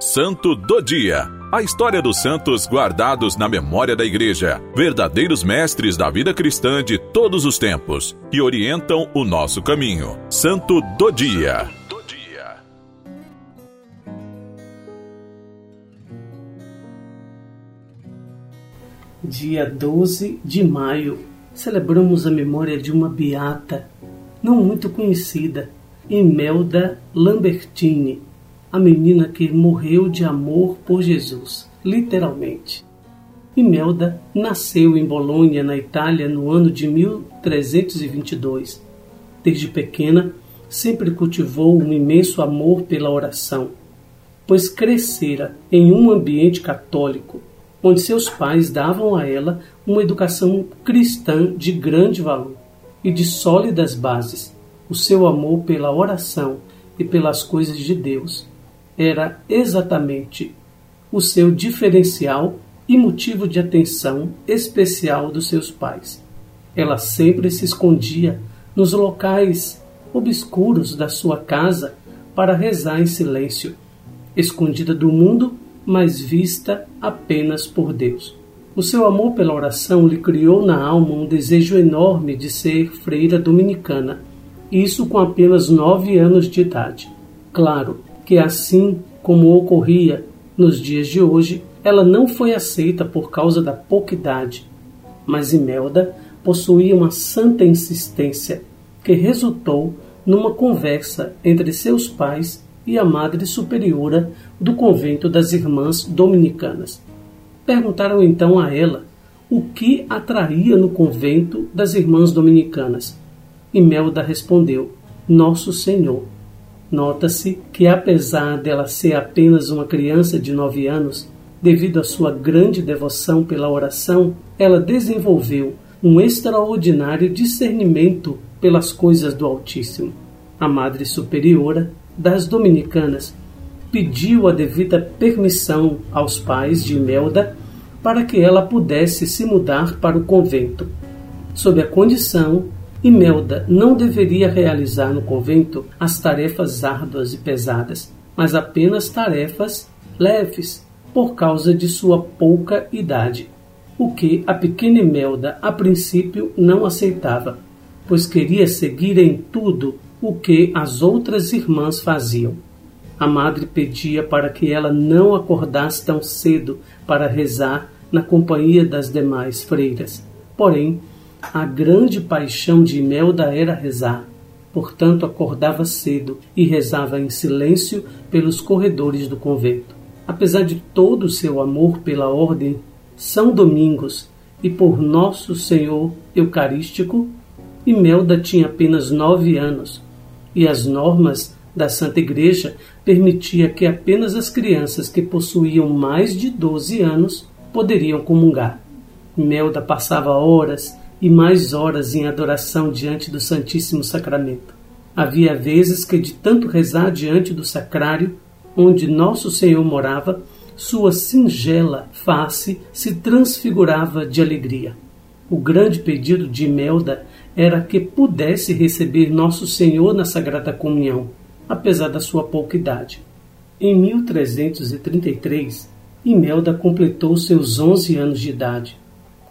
Santo do Dia. A história dos santos guardados na memória da Igreja, verdadeiros mestres da vida cristã de todos os tempos, que orientam o nosso caminho. Santo do Dia. Dia 12 de maio, celebramos a memória de uma beata, não muito conhecida, Imelda Lambertini, a menina que morreu de amor por Jesus, literalmente. Imelda nasceu em Bolonha, na Itália, no ano de 1322. Desde pequena, sempre cultivou um imenso amor pela oração, pois crescera em um ambiente católico, onde seus pais davam a ela uma educação cristã de grande valor e de sólidas bases. O seu amor pela oração e pelas coisas de Deus era exatamente o seu diferencial e motivo de atenção especial dos seus pais. Ela sempre se escondia nos locais obscuros da sua casa para rezar em silêncio, escondida do mundo, mas vista apenas por Deus. O seu amor pela oração lhe criou na alma um desejo enorme de ser freira dominicana, isso com apenas nove anos de idade. Claro, que, assim como ocorria nos dias de hoje, ela não foi aceita por causa da pouca idade, mas Imelda possuía uma santa insistência que resultou numa conversa entre seus pais e a Madre Superiora do convento das Irmãs Dominicanas. Perguntaram então a ela o que atraía no convento das Irmãs Dominicanas. Imelda respondeu: Nosso Senhor. Nota-se que, apesar dela ser apenas uma criança de nove anos, devido à sua grande devoção pela oração, ela desenvolveu um extraordinário discernimento pelas coisas do Altíssimo. A Madre Superiora das Dominicanas pediu a devida permissão aos pais de Imelda para que ela pudesse se mudar para o convento, sob a condição Imelda não deveria realizar no convento as tarefas árduas e pesadas, mas apenas tarefas leves, por causa de sua pouca idade, o que a pequena Imelda a princípio não aceitava, pois queria seguir em tudo o que as outras irmãs faziam. A madre pedia para que ela não acordasse tão cedo para rezar na companhia das demais freiras. Porém, a grande paixão de Imelda era rezar. Portanto, acordava cedo e rezava em silêncio pelos corredores do convento. Apesar de todo o seu amor pela ordem São Domingos e por Nosso Senhor Eucarístico, Imelda tinha apenas nove anos e as normas da Santa Igreja permitia que apenas as crianças que possuíam mais de doze anos poderiam comungar. Imelda passava horas e mais horas em adoração diante do Santíssimo Sacramento. Havia vezes que, de tanto rezar diante do sacrário, onde Nosso Senhor morava, sua singela face se transfigurava de alegria. O grande pedido de Imelda era que pudesse receber Nosso Senhor na Sagrada Comunhão, apesar da sua pouca idade. Em 1333, Imelda completou seus 11 anos de idade.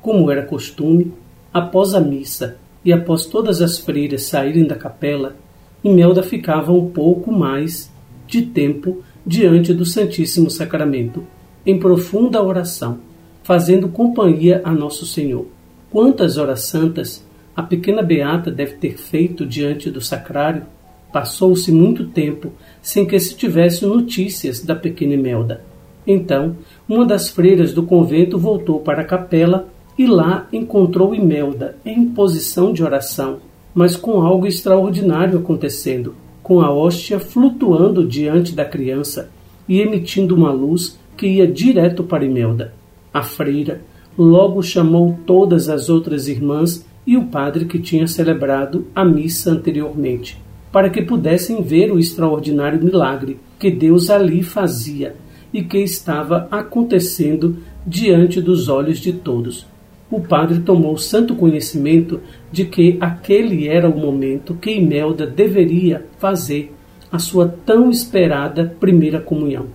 Como era costume, Após a missa e após todas as freiras saírem da capela, Imelda ficava um pouco mais de tempo diante do Santíssimo Sacramento, em profunda oração, fazendo companhia a Nosso Senhor. Quantas horas santas a pequena Beata deve ter feito diante do sacrário? Passou-se muito tempo sem que se tivesse notícias da pequena Imelda. Então, uma das freiras do convento voltou para a capela e lá encontrou Imelda em posição de oração, mas com algo extraordinário acontecendo, com a hóstia flutuando diante da criança e emitindo uma luz que ia direto para Imelda. A freira logo chamou todas as outras irmãs e o padre que tinha celebrado a missa anteriormente, para que pudessem ver o extraordinário milagre que Deus ali fazia e que estava acontecendo diante dos olhos de todos o padre tomou santo conhecimento de que aquele era o momento que Imelda deveria fazer a sua tão esperada primeira comunhão.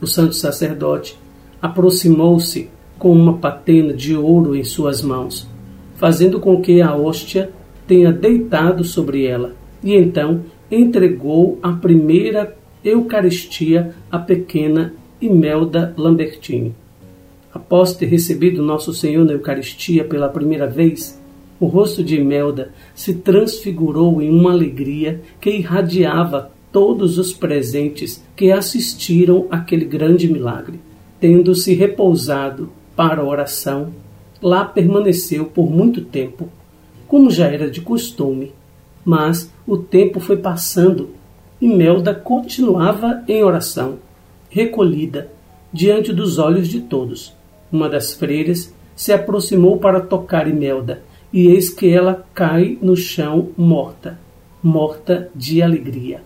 O santo sacerdote aproximou-se com uma patena de ouro em suas mãos, fazendo com que a hóstia tenha deitado sobre ela, e então entregou a primeira Eucaristia à pequena Imelda Lambertini. Após ter recebido Nosso Senhor na Eucaristia pela primeira vez, o rosto de Imelda se transfigurou em uma alegria que irradiava todos os presentes que assistiram àquele grande milagre. Tendo se repousado para a oração, lá permaneceu por muito tempo, como já era de costume. Mas o tempo foi passando e Melda continuava em oração, recolhida, diante dos olhos de todos. Uma das freiras se aproximou para tocar Imelda, e eis que ela cai no chão morta, morta de alegria.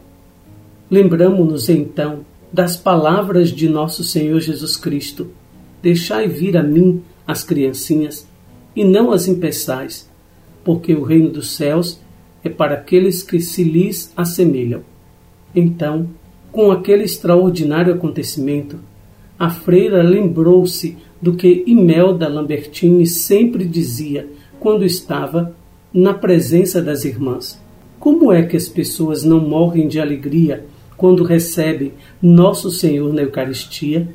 Lembramo-nos então das palavras de nosso Senhor Jesus Cristo: Deixai vir a mim as criancinhas, e não as impeçais, porque o reino dos céus é para aqueles que se lhes assemelham. Então, com aquele extraordinário acontecimento, a freira lembrou-se do que Imelda Lambertini sempre dizia quando estava na presença das irmãs. Como é que as pessoas não morrem de alegria quando recebem Nosso Senhor na Eucaristia?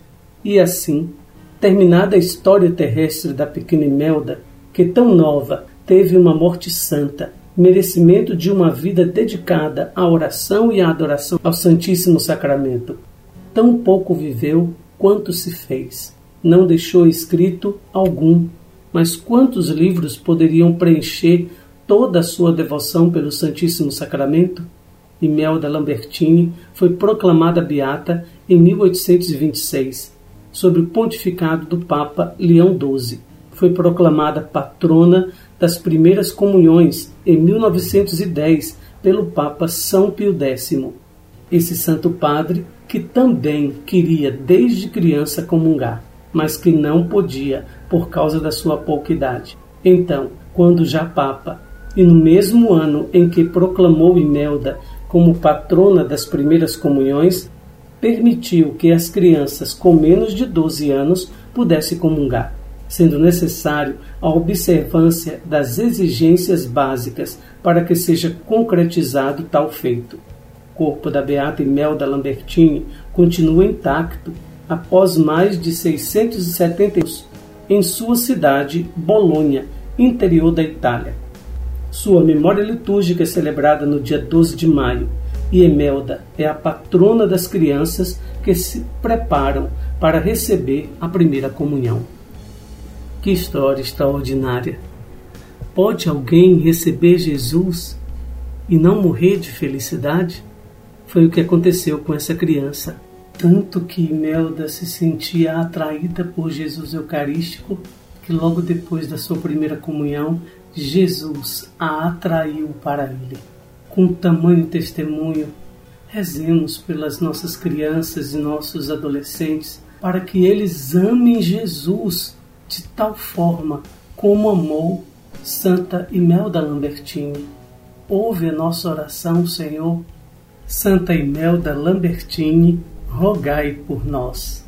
E assim, terminada a história terrestre da pequena Imelda, que tão nova teve uma morte santa, merecimento de uma vida dedicada à oração e à adoração ao Santíssimo Sacramento, tão pouco viveu quanto se fez. Não deixou escrito algum, mas quantos livros poderiam preencher toda a sua devoção pelo Santíssimo Sacramento? Imelda Lambertini foi proclamada beata em 1826, sob o pontificado do Papa Leão XII. Foi proclamada patrona das primeiras comunhões em 1910 pelo Papa São Pio X. Esse santo padre que também queria desde criança comungar, mas que não podia por causa da sua pouca idade. Então, quando já papa, e no mesmo ano em que proclamou Imelda como patrona das primeiras comunhões, permitiu que as crianças com menos de 12 anos pudessem comungar, sendo necessário a observância das exigências básicas para que seja concretizado tal feito. O corpo da Beata Imelda Lambertini continua intacto após mais de 670 anos em sua cidade, Bolonha, interior da Itália. Sua memória litúrgica é celebrada no dia 12 de maio e Emelda é a patrona das crianças que se preparam para receber a primeira comunhão. Que história extraordinária! Pode alguém receber Jesus e não morrer de felicidade? Foi o que aconteceu com essa criança. Tanto que Imelda se sentia atraída por Jesus Eucarístico que logo depois da sua primeira comunhão Jesus a atraiu para ele. Com tamanho testemunho, rezemos pelas nossas crianças e nossos adolescentes para que eles amem Jesus de tal forma como amou Santa Imelda Lambertini. Ouve a nossa oração, Senhor. Santa Imelda Lambertini, rogai por nós.